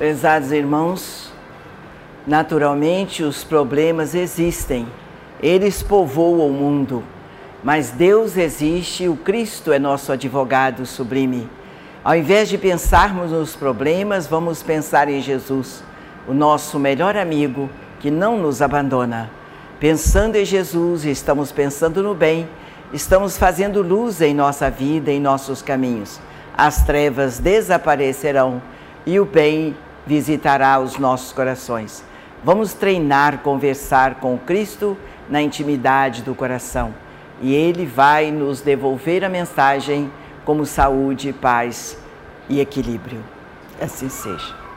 Prezados irmãos, naturalmente os problemas existem, eles povoam o mundo, mas Deus existe, o Cristo é nosso advogado sublime. Ao invés de pensarmos nos problemas, vamos pensar em Jesus, o nosso melhor amigo que não nos abandona. Pensando em Jesus, estamos pensando no bem, estamos fazendo luz em nossa vida, em nossos caminhos. As trevas desaparecerão e o bem visitará os nossos corações. Vamos treinar, conversar com Cristo na intimidade do coração e Ele vai nos devolver a mensagem como saúde, paz e equilíbrio. Assim seja.